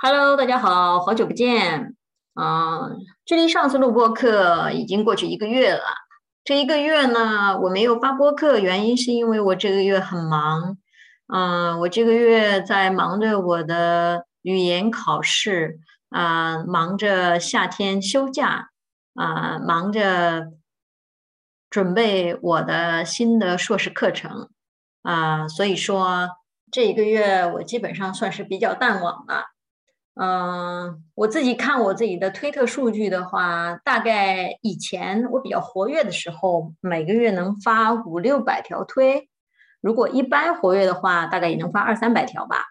Hello，大家好，好久不见啊！距离上次录播课已经过去一个月了。这一个月呢，我没有发播课，原因是因为我这个月很忙。嗯，我这个月在忙着我的语言考试啊，忙着夏天休假啊，忙着准备我的新的硕士课程啊，所以说这一个月我基本上算是比较淡忘了。嗯，我自己看我自己的推特数据的话，大概以前我比较活跃的时候，每个月能发五六百条推；如果一般活跃的话，大概也能发二三百条吧。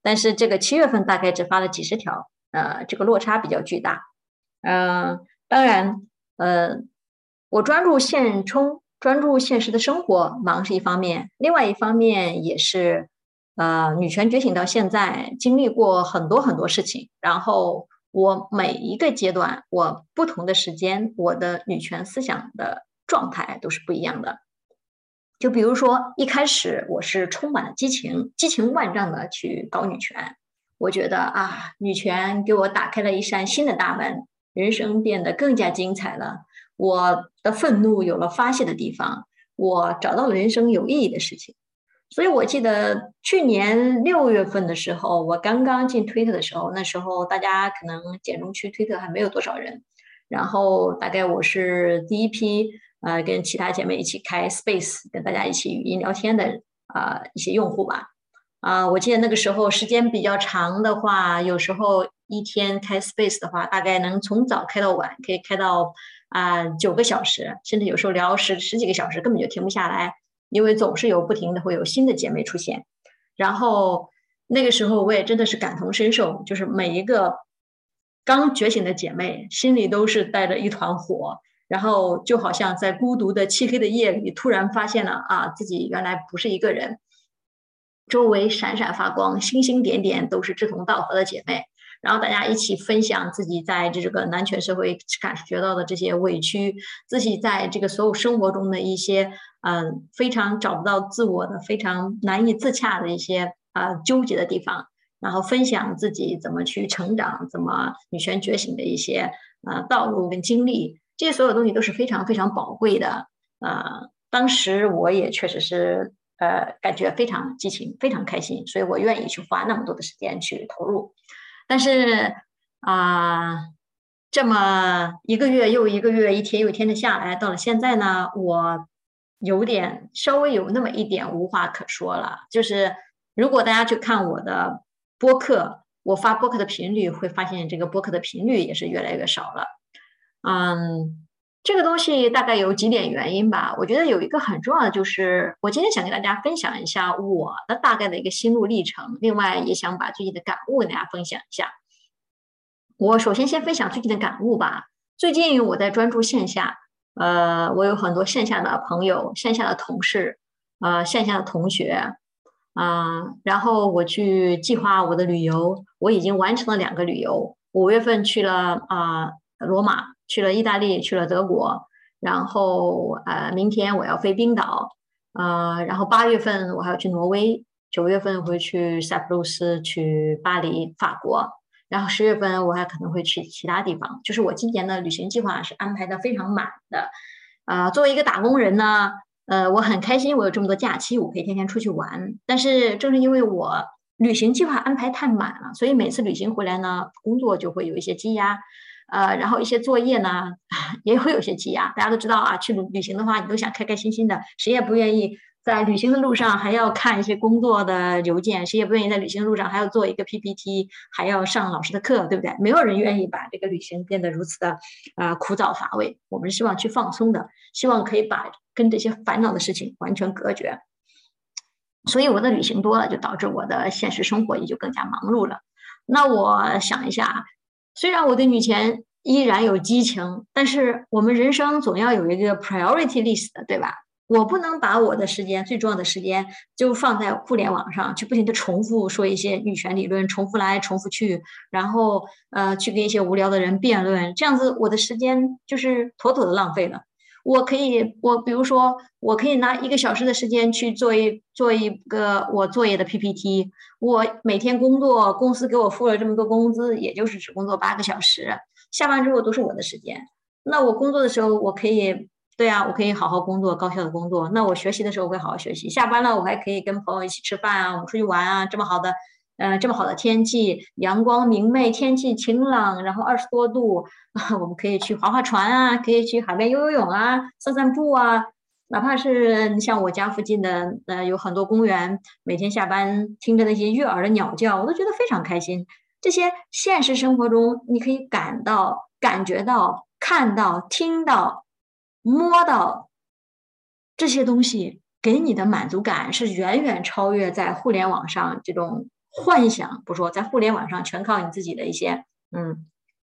但是这个七月份大概只发了几十条，呃，这个落差比较巨大。嗯，当然，呃，我专注现充，专注现实的生活，忙是一方面，另外一方面也是。呃，女权觉醒到现在，经历过很多很多事情。然后我每一个阶段，我不同的时间，我的女权思想的状态都是不一样的。就比如说，一开始我是充满了激情，激情万丈的去搞女权。我觉得啊，女权给我打开了一扇新的大门，人生变得更加精彩了。我的愤怒有了发泄的地方，我找到了人生有意义的事情。所以我记得去年六月份的时候，我刚刚进推特的时候，那时候大家可能简中区推特还没有多少人，然后大概我是第一批呃跟其他姐妹一起开 Space 跟大家一起语音聊天的啊一些用户吧。啊，我记得那个时候时间比较长的话，有时候一天开 Space 的话，大概能从早开到晚，可以开到啊九个小时，甚至有时候聊十十几个小时，根本就停不下来。因为总是有不停的会有新的姐妹出现，然后那个时候我也真的是感同身受，就是每一个刚觉醒的姐妹心里都是带着一团火，然后就好像在孤独的漆黑的夜里突然发现了啊自己原来不是一个人，周围闪闪发光，星星点点都是志同道合的姐妹。然后大家一起分享自己在这个男权社会感觉到的这些委屈，自己在这个所有生活中的一些嗯非常找不到自我的、非常难以自洽的一些啊纠结的地方，然后分享自己怎么去成长、怎么女权觉醒的一些呃道路跟经历，这些所有东西都是非常非常宝贵的。呃，当时我也确实是呃感觉非常激情、非常开心，所以我愿意去花那么多的时间去投入。但是啊，这么一个月又一个月，一天又一天的下来，到了现在呢，我有点稍微有那么一点无话可说了。就是如果大家去看我的播客，我发播客的频率，会发现这个播客的频率也是越来越少了。嗯，这个东西大概有几点原因吧。我觉得有一个很重要的就是，我今天想跟大家分享一下我的大概的一个心路历程，另外也想把最近的感悟跟大家分享一下。我首先先分享最近的感悟吧。最近我在专注线下，呃，我有很多线下的朋友、线下的同事、呃，线下的同学，啊，然后我去计划我的旅游，我已经完成了两个旅游，五月份去了啊罗马。去了意大利，去了德国，然后呃，明天我要飞冰岛，呃，然后八月份我还要去挪威，九月份会去塞浦路斯，去巴黎，法国，然后十月份我还可能会去其他地方。就是我今年的旅行计划是安排的非常满的，呃，作为一个打工人呢，呃，我很开心，我有这么多假期，我可以天天出去玩。但是正是因为我旅行计划安排太满了，所以每次旅行回来呢，工作就会有一些积压。呃，然后一些作业呢，也会有些积压。大家都知道啊，去旅旅行的话，你都想开开心心的，谁也不愿意在旅行的路上还要看一些工作的邮件，谁也不愿意在旅行路上还要做一个 PPT，还要上老师的课，对不对？没有人愿意把这个旅行变得如此的啊枯燥乏味。我们是希望去放松的，希望可以把跟这些烦恼的事情完全隔绝。所以我的旅行多了，就导致我的现实生活也就更加忙碌了。那我想一下。虽然我对女权依然有激情，但是我们人生总要有一个 priority list 的，对吧？我不能把我的时间最重要的时间就放在互联网上去不停的重复说一些女权理论，重复来重复去，然后呃去跟一些无聊的人辩论，这样子我的时间就是妥妥的浪费了。我可以，我比如说，我可以拿一个小时的时间去做一做一个我作业的 PPT。我每天工作，公司给我付了这么多工资，也就是只工作八个小时，下班之后都是我的时间。那我工作的时候，我可以，对啊，我可以好好工作，高效的工作。那我学习的时候会好好学习。下班了，我还可以跟朋友一起吃饭啊，我们出去玩啊，这么好的。嗯，这么好的天气，阳光明媚，天气晴朗，然后二十多度，我们可以去划划船啊，可以去海边游游泳啊，散散步啊。哪怕是你像我家附近的，呃，有很多公园，每天下班听着那些悦耳的鸟叫，我都觉得非常开心。这些现实生活中你可以感到、感觉到、看到、听到、摸到这些东西，给你的满足感是远远超越在互联网上这种。幻想不说，在互联网上全靠你自己的一些嗯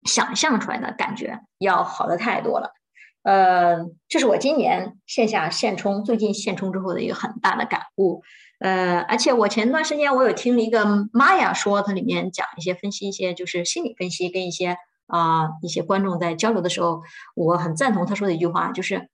想象出来的感觉要好的太多了。呃，这是我今年线下现充最近现充之后的一个很大的感悟。呃，而且我前段时间我有听了一个玛雅说，它里面讲一些分析一些就是心理分析，跟一些啊一些观众在交流的时候，我很赞同他说的一句话，就是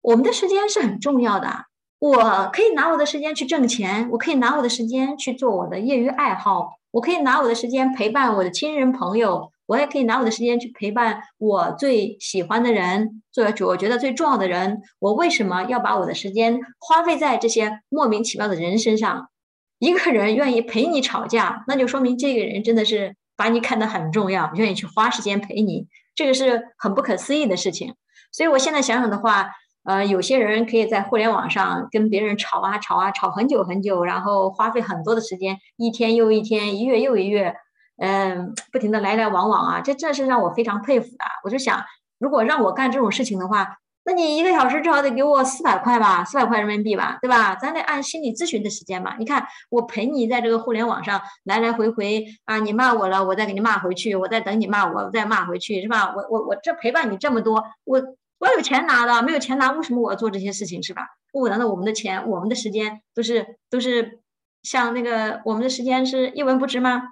我们的时间是很重要的。我可以拿我的时间去挣钱，我可以拿我的时间去做我的业余爱好，我可以拿我的时间陪伴我的亲人朋友，我也可以拿我的时间去陪伴我最喜欢的人，做我觉得最重要的人。我为什么要把我的时间花费在这些莫名其妙的人身上？一个人愿意陪你吵架，那就说明这个人真的是把你看得很重要，愿意去花时间陪你，这个是很不可思议的事情。所以我现在想想的话。呃，有些人可以在互联网上跟别人吵啊吵啊吵很久很久，然后花费很多的时间，一天又一天，一月又一月，嗯，不停的来来往往啊，这这是让我非常佩服的。我就想，如果让我干这种事情的话，那你一个小时至少得给我四百块吧，四百块人民币吧，对吧？咱得按心理咨询的时间嘛。你看，我陪你在这个互联网上来来回回啊，你骂我了，我再给你骂回去，我再等你骂我，我再骂回去，是吧？我我我这陪伴你这么多，我。我有钱拿的，没有钱拿，为什么我要做这些事情，是吧？我难道我们的钱、我们的时间都是都是像那个我们的时间是一文不值吗？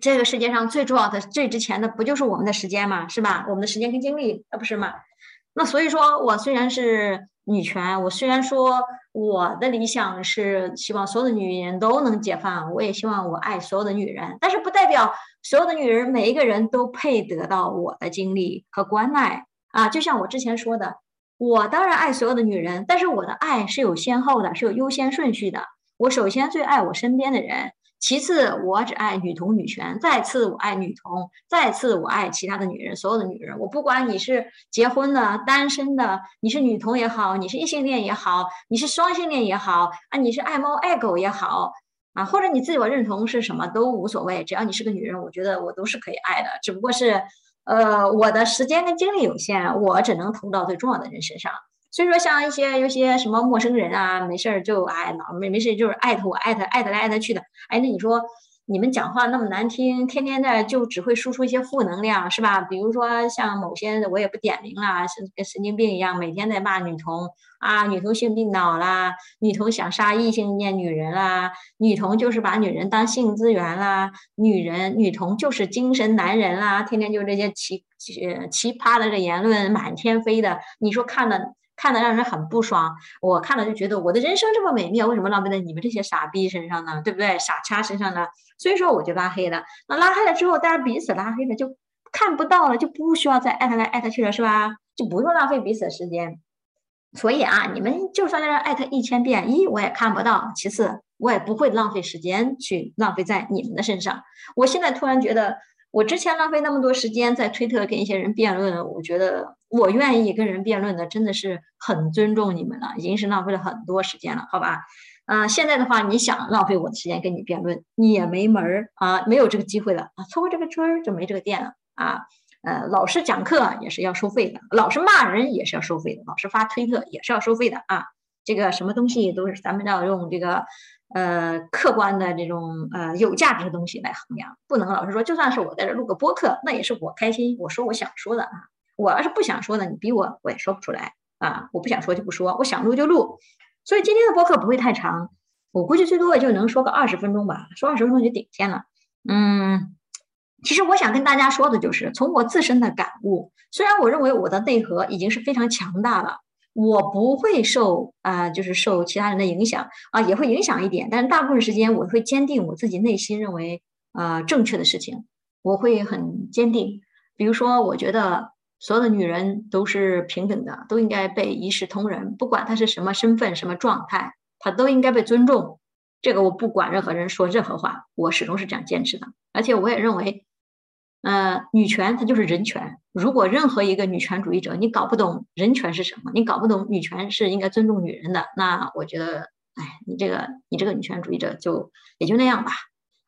这个世界上最重要的、最值钱的，不就是我们的时间吗？是吧？我们的时间跟精力，那不是吗？那所以说我虽然是女权，我虽然说我的理想是希望所有的女人都能解放，我也希望我爱所有的女人，但是不代表所有的女人每一个人都配得到我的精力和关爱。啊，就像我之前说的，我当然爱所有的女人，但是我的爱是有先后的，是有优先顺序的。我首先最爱我身边的人，其次我只爱女同女权，再次我爱女同，再次我爱其他的女人，所有的女人。我不管你是结婚的、单身的，你是女同也好，你是异性恋也好，你是双性恋也好，啊，你是爱猫爱狗也好，啊，或者你自我认同是什么都无所谓，只要你是个女人，我觉得我都是可以爱的，只不过是。呃，我的时间跟精力有限，我只能投到最重要的人身上。所以说，像一些有些什么陌生人啊，没事儿就哎，老没没事就是艾特我，艾特艾特来艾特去的。哎，那你说你们讲话那么难听，天天的就只会输出一些负能量，是吧？比如说像某些我也不点名了，是跟神经病一样，每天在骂女同啊，女同性病脑啦，女同想杀异性恋女人啦，女同就是把女人当性资源啦，女人女同就是精神男人啦，天天就这些奇奇奇葩的这言论满天飞的，你说看了。看的让人很不爽，我看了就觉得我的人生这么美妙，为什么浪费在你们这些傻逼身上呢？对不对？傻叉身上呢？所以说我就拉黑了。那拉黑了之后，大家彼此拉黑了，就看不到了，就不需要再艾特来艾特去了，是吧？就不用浪费彼此的时间。所以啊，你们就算在这艾特一千遍，一我也看不到，其次我也不会浪费时间去浪费在你们的身上。我现在突然觉得。我之前浪费那么多时间在推特跟一些人辩论，我觉得我愿意跟人辩论的，真的是很尊重你们了，已经是浪费了很多时间了，好吧？啊，现在的话，你想浪费我的时间跟你辩论，你也没门儿啊，没有这个机会了啊，错过这个村儿就没这个店了啊。呃，老师讲课也是要收费的，老师骂人也是要收费的，老师发推特也是要收费的啊。这个什么东西都是咱们要用这个。呃，客观的这种呃有价值的东西来衡量，不能老是说，就算是我在这录个播客，那也是我开心，我说我想说的啊。我要是不想说的，你逼我，我也说不出来啊。我不想说就不说，我想录就录。所以今天的播客不会太长，我估计最多也就能说个二十分钟吧，说二十分钟就顶天了。嗯，其实我想跟大家说的就是，从我自身的感悟，虽然我认为我的内核已经是非常强大了，我不会受啊，就是受其他人的影响啊，也会影响一点，但是大部分时间我会坚定我自己内心认为呃正确的事情，我会很坚定。比如说，我觉得所有的女人都是平等的，都应该被一视同仁，不管她是什么身份、什么状态，她都应该被尊重。这个我不管任何人说任何话，我始终是这样坚持的，而且我也认为。呃，女权它就是人权。如果任何一个女权主义者，你搞不懂人权是什么，你搞不懂女权是应该尊重女人的，那我觉得，哎，你这个你这个女权主义者就也就那样吧。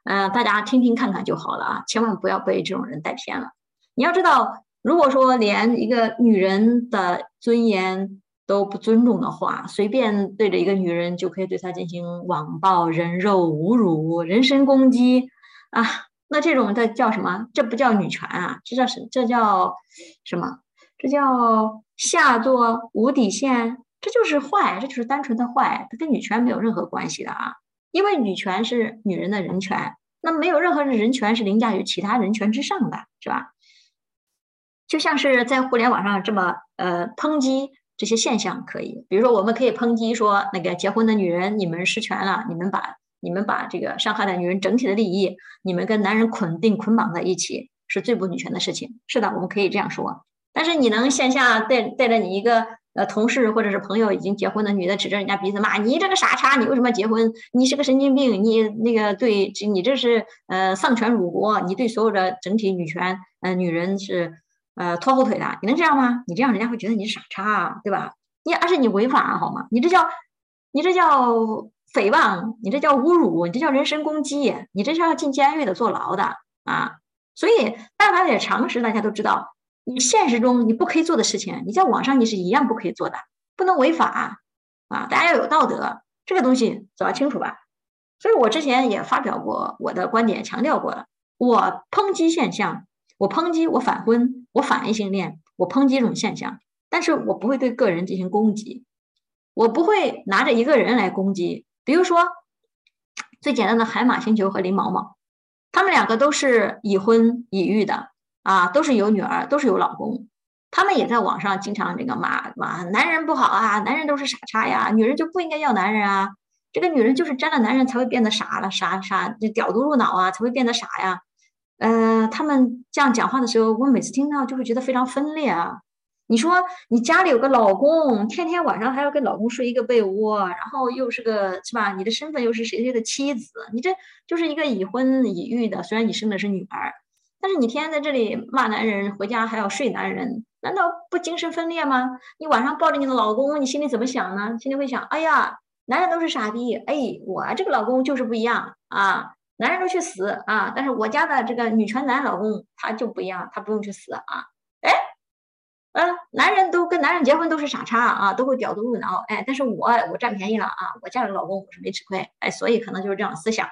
嗯，大家听听看看就好了啊，千万不要被这种人带偏了。你要知道，如果说连一个女人的尊严都不尊重的话，随便对着一个女人就可以对她进行网暴、人肉、侮辱、人身攻击啊。那这种这叫什么？这不叫女权啊，这叫什？这叫什么？这叫下作无底线，这就是坏，这就是单纯的坏，它跟女权没有任何关系的啊。因为女权是女人的人权，那没有任何人权是凌驾于其他人权之上的，是吧？就像是在互联网上这么呃抨击这些现象可以，比如说我们可以抨击说那个结婚的女人你们失权了，你们把。你们把这个伤害了女人整体的利益，你们跟男人捆定捆绑在一起，是最不女权的事情。是的，我们可以这样说。但是你能线下带带着你一个呃同事或者是朋友已经结婚的女的，指着人家鼻子骂你这个傻叉，你为什么结婚？你是个神经病，你那个对，你这是呃丧权辱国，你对所有的整体女权呃女人是呃拖后腿的。你能这样吗？你这样人家会觉得你傻叉，对吧？你而且你违法好吗？你这叫你这叫。诽谤你这叫侮辱，你这叫人身攻击，你这是要进监狱的、坐牢的啊！所以，但凡有点常识，大家都知道，你现实中你不可以做的事情，你在网上你是一样不可以做的，不能违法啊！大家要有道德，这个东西走要清楚吧。所以我之前也发表过我的观点，强调过了，我抨击现象，我抨击我反婚，我反异性恋，我抨击这种现象，但是我不会对个人进行攻击，我不会拿着一个人来攻击。比如说，最简单的海马星球和林毛毛，他们两个都是已婚已育的啊，都是有女儿，都是有老公。他们也在网上经常这个骂骂男人不好啊，男人都是傻叉呀，女人就不应该要男人啊。这个女人就是沾了男人才会变得傻了，傻傻就屌毒入脑啊，才会变得傻呀。呃，他们这样讲话的时候，我每次听到就会觉得非常分裂啊。你说你家里有个老公，天天晚上还要跟老公睡一个被窝，然后又是个是吧？你的身份又是谁谁的妻子？你这就是一个已婚已育的，虽然你生的是女儿，但是你天天在这里骂男人，回家还要睡男人，难道不精神分裂吗？你晚上抱着你的老公，你心里怎么想呢？心里会想：哎呀，男人都是傻逼，哎，我这个老公就是不一样啊，男人都去死啊！但是我家的这个女权男老公他就不一样，他不用去死啊，哎。嗯，男人都跟男人结婚都是傻叉啊，都会屌毒入脑。哎，但是我我占便宜了啊，我嫁了老公我是没吃亏。哎，所以可能就是这样思想。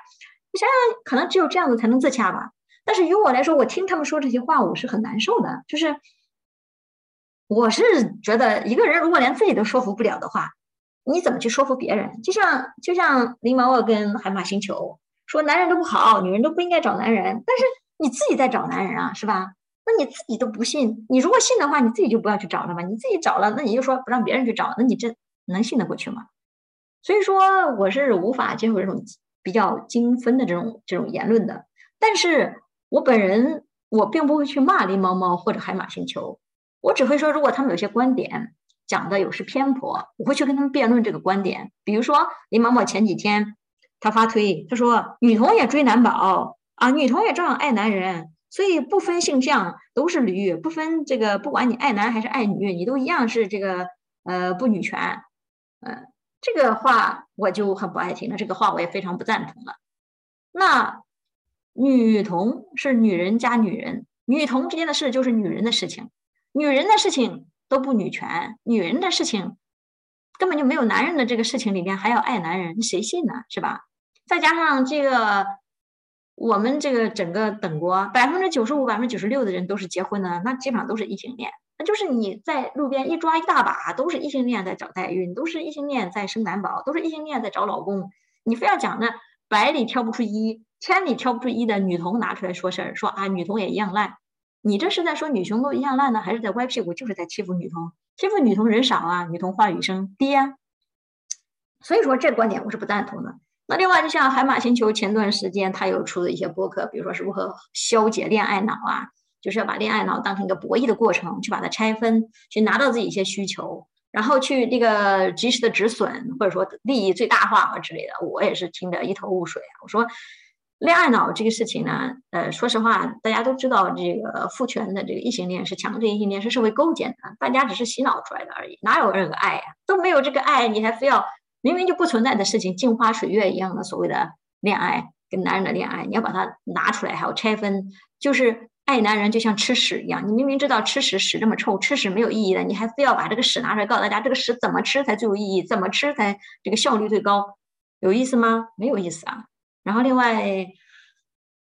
你想想，可能只有这样子才能自洽吧。但是于我来说，我听他们说这些话，我是很难受的。就是我是觉得，一个人如果连自己都说服不了的话，你怎么去说服别人？就像就像林毛毛跟海马星球说，男人都不好，女人都不应该找男人。但是你自己在找男人啊，是吧？那你自己都不信，你如果信的话，你自己就不要去找了吧。你自己找了，那你就说不让别人去找，那你这能信得过去吗？所以说，我是无法接受这种比较精分的这种这种言论的。但是我本人，我并不会去骂林猫猫或者海马星球，我只会说，如果他们有些观点讲的有失偏颇，我会去跟他们辩论这个观点。比如说，林猫猫前几天他发推，他说女童也追男宝啊，女童也照样爱男人。所以不分性向都是驴，不分这个，不管你爱男还是爱女，你都一样是这个呃不女权，嗯，这个话我就很不爱听了，这个话我也非常不赞同了。那女同是女人加女人，女同之间的事就是女人的事情，女人的事情都不女权，女人的事情根本就没有男人的这个事情里面还要爱男人，谁信呢？是吧？再加上这个。我们这个整个等国百分之九十五、百分之九十六的人都是结婚的，那基本上都是异性恋。那就是你在路边一抓一大把，都是异性恋在找代孕，都是异性恋在生男宝，都是异性恋在找老公。你非要讲那百里挑不出一，千里挑不出一的女童拿出来说事儿，说啊女童也一样烂，你这是在说女雄都一样烂呢，还是在歪屁股，就是在欺负女童？欺负女童人少啊，女童话语声低啊。所以说这个观点我是不赞同的。那另外，就像海马星球前段时间他有出的一些播客，比如说是如何消解恋爱脑啊，就是要把恋爱脑当成一个博弈的过程，去把它拆分，去拿到自己一些需求，然后去那个及时的止损，或者说利益最大化啊之类的。我也是听得一头雾水啊。我说恋爱脑这个事情呢，呃，说实话，大家都知道这个父权的这个异性恋是强制异性恋是社会勾结的，大家只是洗脑出来的而已，哪有任何爱呀？都没有这个爱，你还非要。明明就不存在的事情，镜花水月一样的所谓的恋爱，跟男人的恋爱，你要把它拿出来，还要拆分，就是爱男人就像吃屎一样。你明明知道吃屎屎这么臭，吃屎没有意义的，你还非要把这个屎拿出来告诉大家，这个屎怎么吃才最有意义，怎么吃才这个效率最高，有意思吗？没有意思啊。然后另外，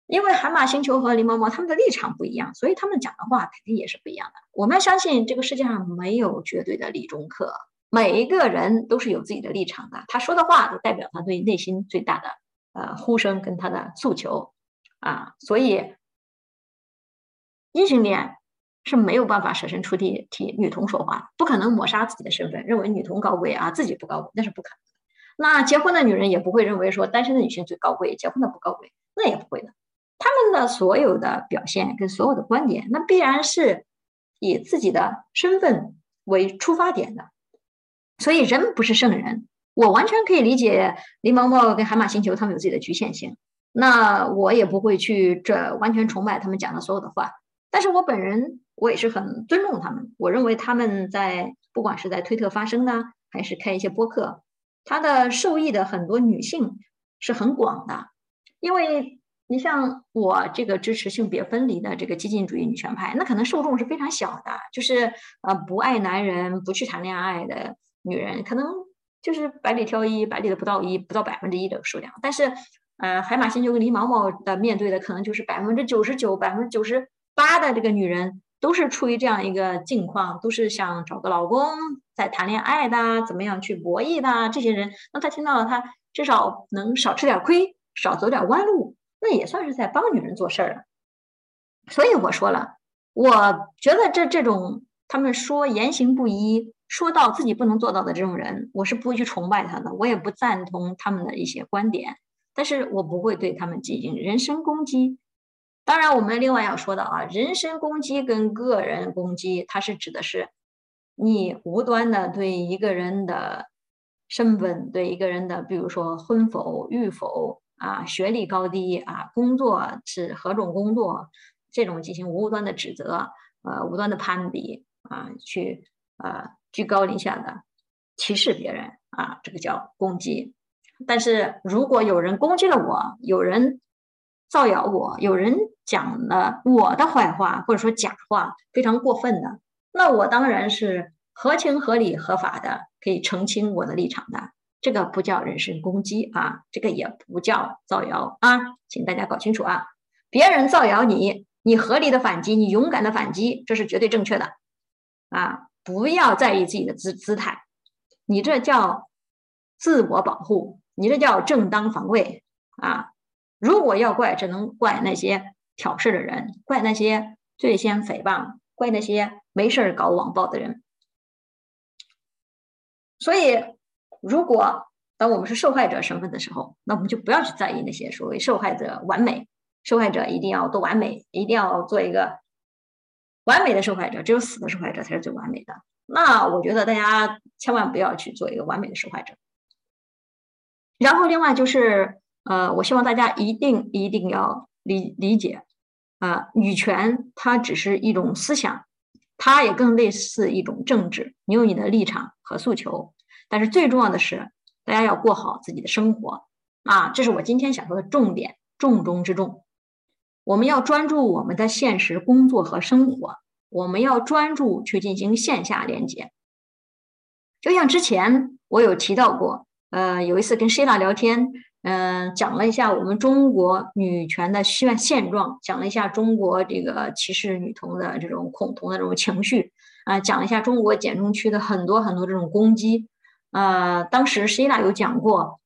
因为海马星球和狸猫猫他们的立场不一样，所以他们讲的话肯定也是不一样的。我们要相信这个世界上没有绝对的理中客。每一个人都是有自己的立场的，他说的话都代表他对内心最大的呃呼声跟他的诉求啊，所以异性恋是没有办法设身处地替女同说话，不可能抹杀自己的身份，认为女同高贵啊，自己不高贵，那是不可能的。那结婚的女人也不会认为说单身的女性最高贵，结婚的不高贵，那也不会的。他们的所有的表现跟所有的观点，那必然是以自己的身份为出发点的。所以人不是圣人，我完全可以理解狸猫猫跟海马星球他们有自己的局限性，那我也不会去这完全崇拜他们讲的所有的话。但是我本人我也是很尊重他们，我认为他们在不管是在推特发声呢，还是开一些播客，他的受益的很多女性是很广的，因为你像我这个支持性别分离的这个激进主义女权派，那可能受众是非常小的，就是呃不爱男人、不去谈恋爱的。女人可能就是百里挑一，百里的不到一，不到百分之一的数量。但是，呃，海马星球跟狸猫猫的面对的可能就是百分之九十九、百分之九十八的这个女人都是处于这样一个境况，都是想找个老公，在谈恋爱的，怎么样去博弈的这些人。那他听到了，他至少能少吃点亏，少走点弯路，那也算是在帮女人做事儿了。所以我说了，我觉得这这种他们说言行不一。说到自己不能做到的这种人，我是不会去崇拜他的，我也不赞同他们的一些观点，但是我不会对他们进行人身攻击。当然，我们另外要说的啊，人身攻击跟个人攻击，它是指的是你无端的对一个人的身份、对一个人的，比如说婚否、育否啊、学历高低啊、工作是何种工作，这种进行无端的指责，呃，无端的攀比啊，去呃。居高临下的歧视别人啊，这个叫攻击。但是如果有人攻击了我，有人造谣我，有人讲了我的坏话或者说假话，非常过分的，那我当然是合情合理合法的，可以澄清我的立场的。这个不叫人身攻击啊，这个也不叫造谣啊，请大家搞清楚啊。别人造谣你，你合理的反击，你勇敢的反击，这是绝对正确的啊。不要在意自己的姿姿态，你这叫自我保护，你这叫正当防卫啊！如果要怪，只能怪那些挑事的人，怪那些最先诽谤，怪那些没事搞网暴的人。所以，如果当我们是受害者身份的时候，那我们就不要去在意那些所谓受害者完美，受害者一定要多完美，一定要做一个。完美的受害者，只有死的受害者才是最完美的。那我觉得大家千万不要去做一个完美的受害者。然后另外就是，呃，我希望大家一定一定要理理解，啊，女权它只是一种思想，它也更类似一种政治。你有你的立场和诉求，但是最重要的是，大家要过好自己的生活啊，这是我今天想说的重点，重中之重。我们要专注我们的现实工作和生活，我们要专注去进行线下连接。就像之前我有提到过，呃，有一次跟 Shila 聊天，嗯，讲了一下我们中国女权的现现状，讲了一下中国这个歧视女童的这种恐同的这种情绪，啊，讲了一下中国简中区的很多很多这种攻击，呃，当时 Shila 有讲过。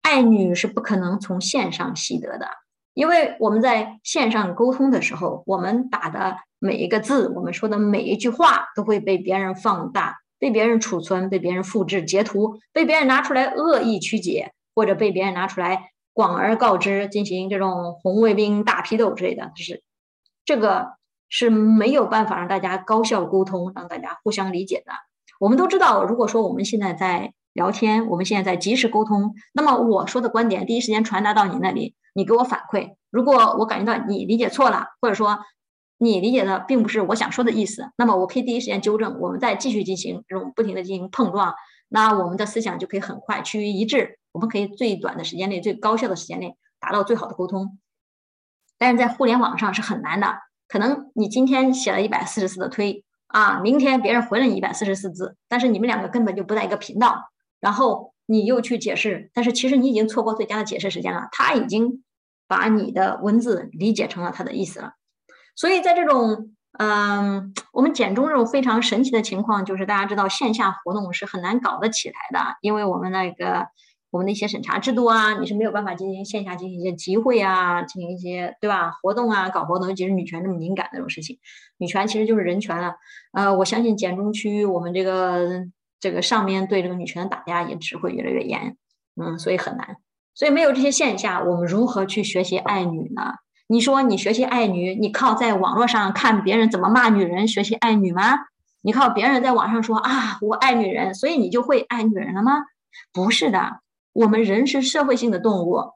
爱女是不可能从线上习得的，因为我们在线上沟通的时候，我们打的每一个字，我们说的每一句话，都会被别人放大，被别人储存，被别人复制截图，被别人拿出来恶意曲解，或者被别人拿出来广而告之，进行这种红卫兵大批斗之类的，就是这个是没有办法让大家高效沟通，让大家互相理解的。我们都知道，如果说我们现在在聊天，我们现在在及时沟通，那么我说的观点第一时间传达到你那里，你给我反馈。如果我感觉到你理解错了，或者说你理解的并不是我想说的意思，那么我可以第一时间纠正，我们再继续进行这种不停的进行碰撞，那我们的思想就可以很快趋于一致，我们可以最短的时间内、最高效的时间内达到最好的沟通。但是在互联网上是很难的，可能你今天写了一百四十四的推。啊，明天别人回了你一百四十四字，但是你们两个根本就不在一个频道，然后你又去解释，但是其实你已经错过最佳的解释时间了，他已经把你的文字理解成了他的意思了。所以在这种嗯，我们简中这种非常神奇的情况，就是大家知道线下活动是很难搞得起来的，因为我们那个。我们的一些审查制度啊，你是没有办法进行线下进行一些集会啊，进行一些对吧活动啊，搞活动，尤其是女权这么敏感的这种事情，女权其实就是人权了。呃，我相信简中区域我们这个这个上面对这个女权的打压也只会越来越严，嗯，所以很难。所以没有这些线下，我们如何去学习爱女呢？你说你学习爱女，你靠在网络上看别人怎么骂女人学习爱女吗？你靠别人在网上说啊我爱女人，所以你就会爱女人了吗？不是的。我们人是社会性的动物，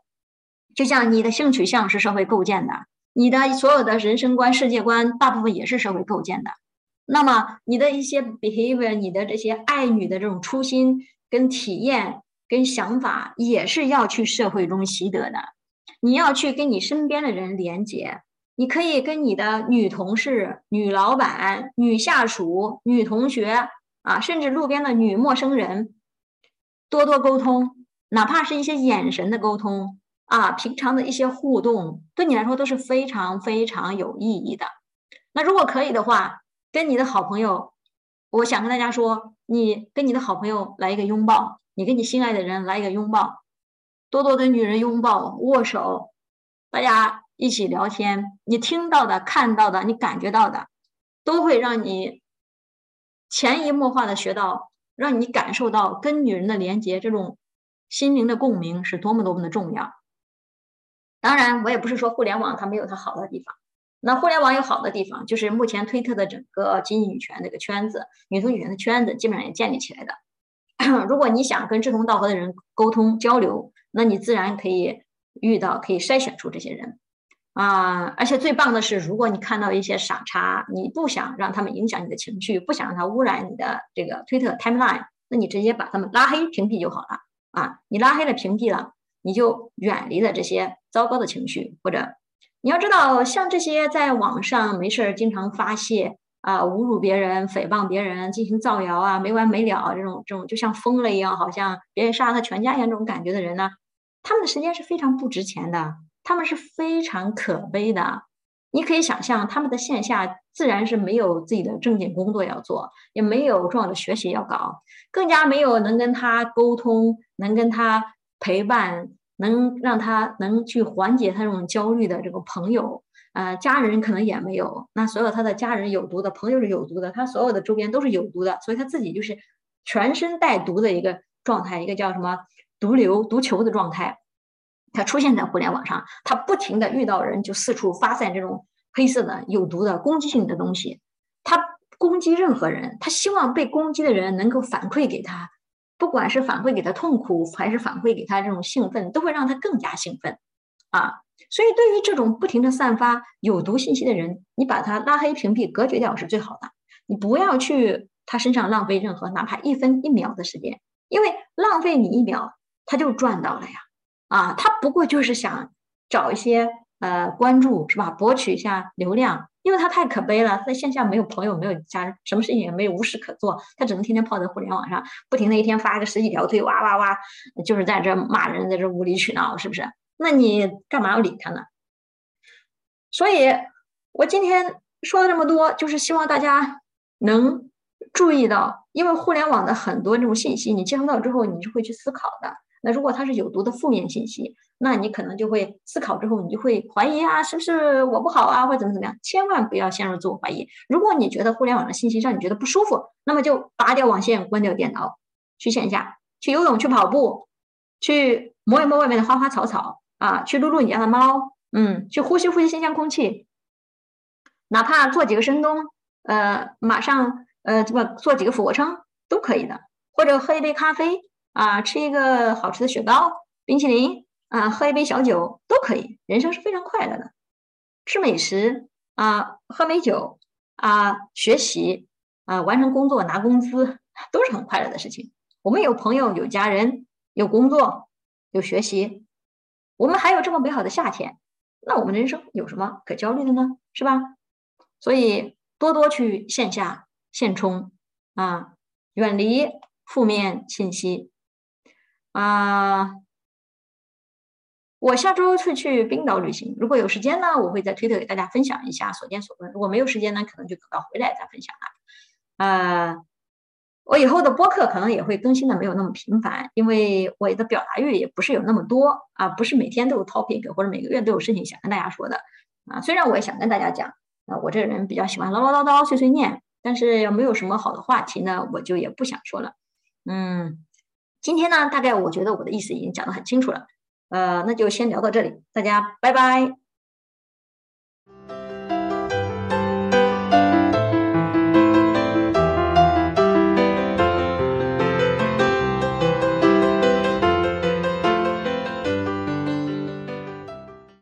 就像你的性取向是社会构建的，你的所有的人生观、世界观大部分也是社会构建的。那么你的一些 behavior，你的这些爱女的这种初心、跟体验、跟想法，也是要去社会中习得的。你要去跟你身边的人连接，你可以跟你的女同事、女老板、女下属、女同学啊，甚至路边的女陌生人多多沟通。哪怕是一些眼神的沟通啊，平常的一些互动，对你来说都是非常非常有意义的。那如果可以的话，跟你的好朋友，我想跟大家说，你跟你的好朋友来一个拥抱，你跟你心爱的人来一个拥抱，多多跟女人拥抱、握手，大家一起聊天，你听到的、看到的、你感觉到的，都会让你潜移默化的学到，让你感受到跟女人的连接这种。心灵的共鸣是多么多么的重要。当然，我也不是说互联网它没有它好的地方。那互联网有好的地方，就是目前推特的整个经济女权这个圈子、女同女权的圈子，基本上也建立起来的。如果你想跟志同道合的人沟通交流，那你自然可以遇到、可以筛选出这些人啊。而且最棒的是，如果你看到一些傻叉，你不想让他们影响你的情绪，不想让他污染你的这个推特 timeline，那你直接把他们拉黑屏蔽就好了。啊，你拉黑了、屏蔽了，你就远离了这些糟糕的情绪。或者，你要知道，像这些在网上没事儿经常发泄啊、侮辱别人、诽谤别人、进行造谣啊、没完没了这种这种，就像疯了一样，好像别人杀了他全家一样这种感觉的人呢，他们的时间是非常不值钱的，他们是非常可悲的。你可以想象，他们的线下自然是没有自己的正经工作要做，也没有重要的学习要搞，更加没有能跟他沟通、能跟他陪伴、能让他能去缓解他这种焦虑的这个朋友。呃，家人可能也没有。那所有他的家人有毒的，朋友是有毒的，他所有的周边都是有毒的，所以他自己就是全身带毒的一个状态，一个叫什么毒瘤、毒球的状态。他出现在互联网上，他不停的遇到人就四处发散这种黑色的、有毒的、攻击性的东西。他攻击任何人，他希望被攻击的人能够反馈给他，不管是反馈给他痛苦，还是反馈给他这种兴奋，都会让他更加兴奋啊。所以，对于这种不停的散发有毒信息的人，你把他拉黑、屏蔽、隔绝掉是最好的。你不要去他身上浪费任何哪怕一分一秒的时间，因为浪费你一秒，他就赚到了呀。啊，他不过就是想找一些呃关注，是吧？博取一下流量，因为他太可悲了，在线下没有朋友，没有家人，什么事情也没有，无事可做，他只能天天泡在互联网上，不停的一天发个十几条推，哇哇哇，就是在这骂人，在这无理取闹，是不是？那你干嘛要理他呢？所以，我今天说了这么多，就是希望大家能注意到，因为互联网的很多这种信息，你接收到之后，你是会去思考的。那如果它是有毒的负面信息，那你可能就会思考之后，你就会怀疑啊，是不是我不好啊，或者怎么怎么样？千万不要陷入自我怀疑。如果你觉得互联网的信息让你觉得不舒服，那么就拔掉网线，关掉电脑，去线下，去游泳，去跑步，去摸一摸外面的花花草草啊，去撸撸你家的猫，嗯，去呼吸呼吸新鲜空气，哪怕做几个深蹲，呃，马上呃，这么做几个俯卧撑都可以的，或者喝一杯咖啡啊，吃一个好吃的雪糕、冰淇淋啊，喝一杯小酒都可以。人生是非常快乐的，吃美食啊，喝美酒啊，学习啊，完成工作拿工资都是很快乐的事情。我们有朋友，有家人，有工作，有学习，我们还有这么美好的夏天，那我们人生有什么可焦虑的呢？是吧？所以多多去线下现充啊，远离负面信息啊。我下周会去冰岛旅行，如果有时间呢，我会在推特给大家分享一下所见所闻；如果没有时间呢，可能就等到回来再分享了。呃。我以后的播客可能也会更新的没有那么频繁，因为我的表达欲也不是有那么多啊，不是每天都有 topic 或者每个月都有事情想跟大家说的啊。虽然我也想跟大家讲啊，我这个人比较喜欢唠唠叨叨、碎碎念，但是要没有什么好的话题呢，我就也不想说了。嗯，今天呢，大概我觉得我的意思已经讲得很清楚了，呃，那就先聊到这里，大家拜拜。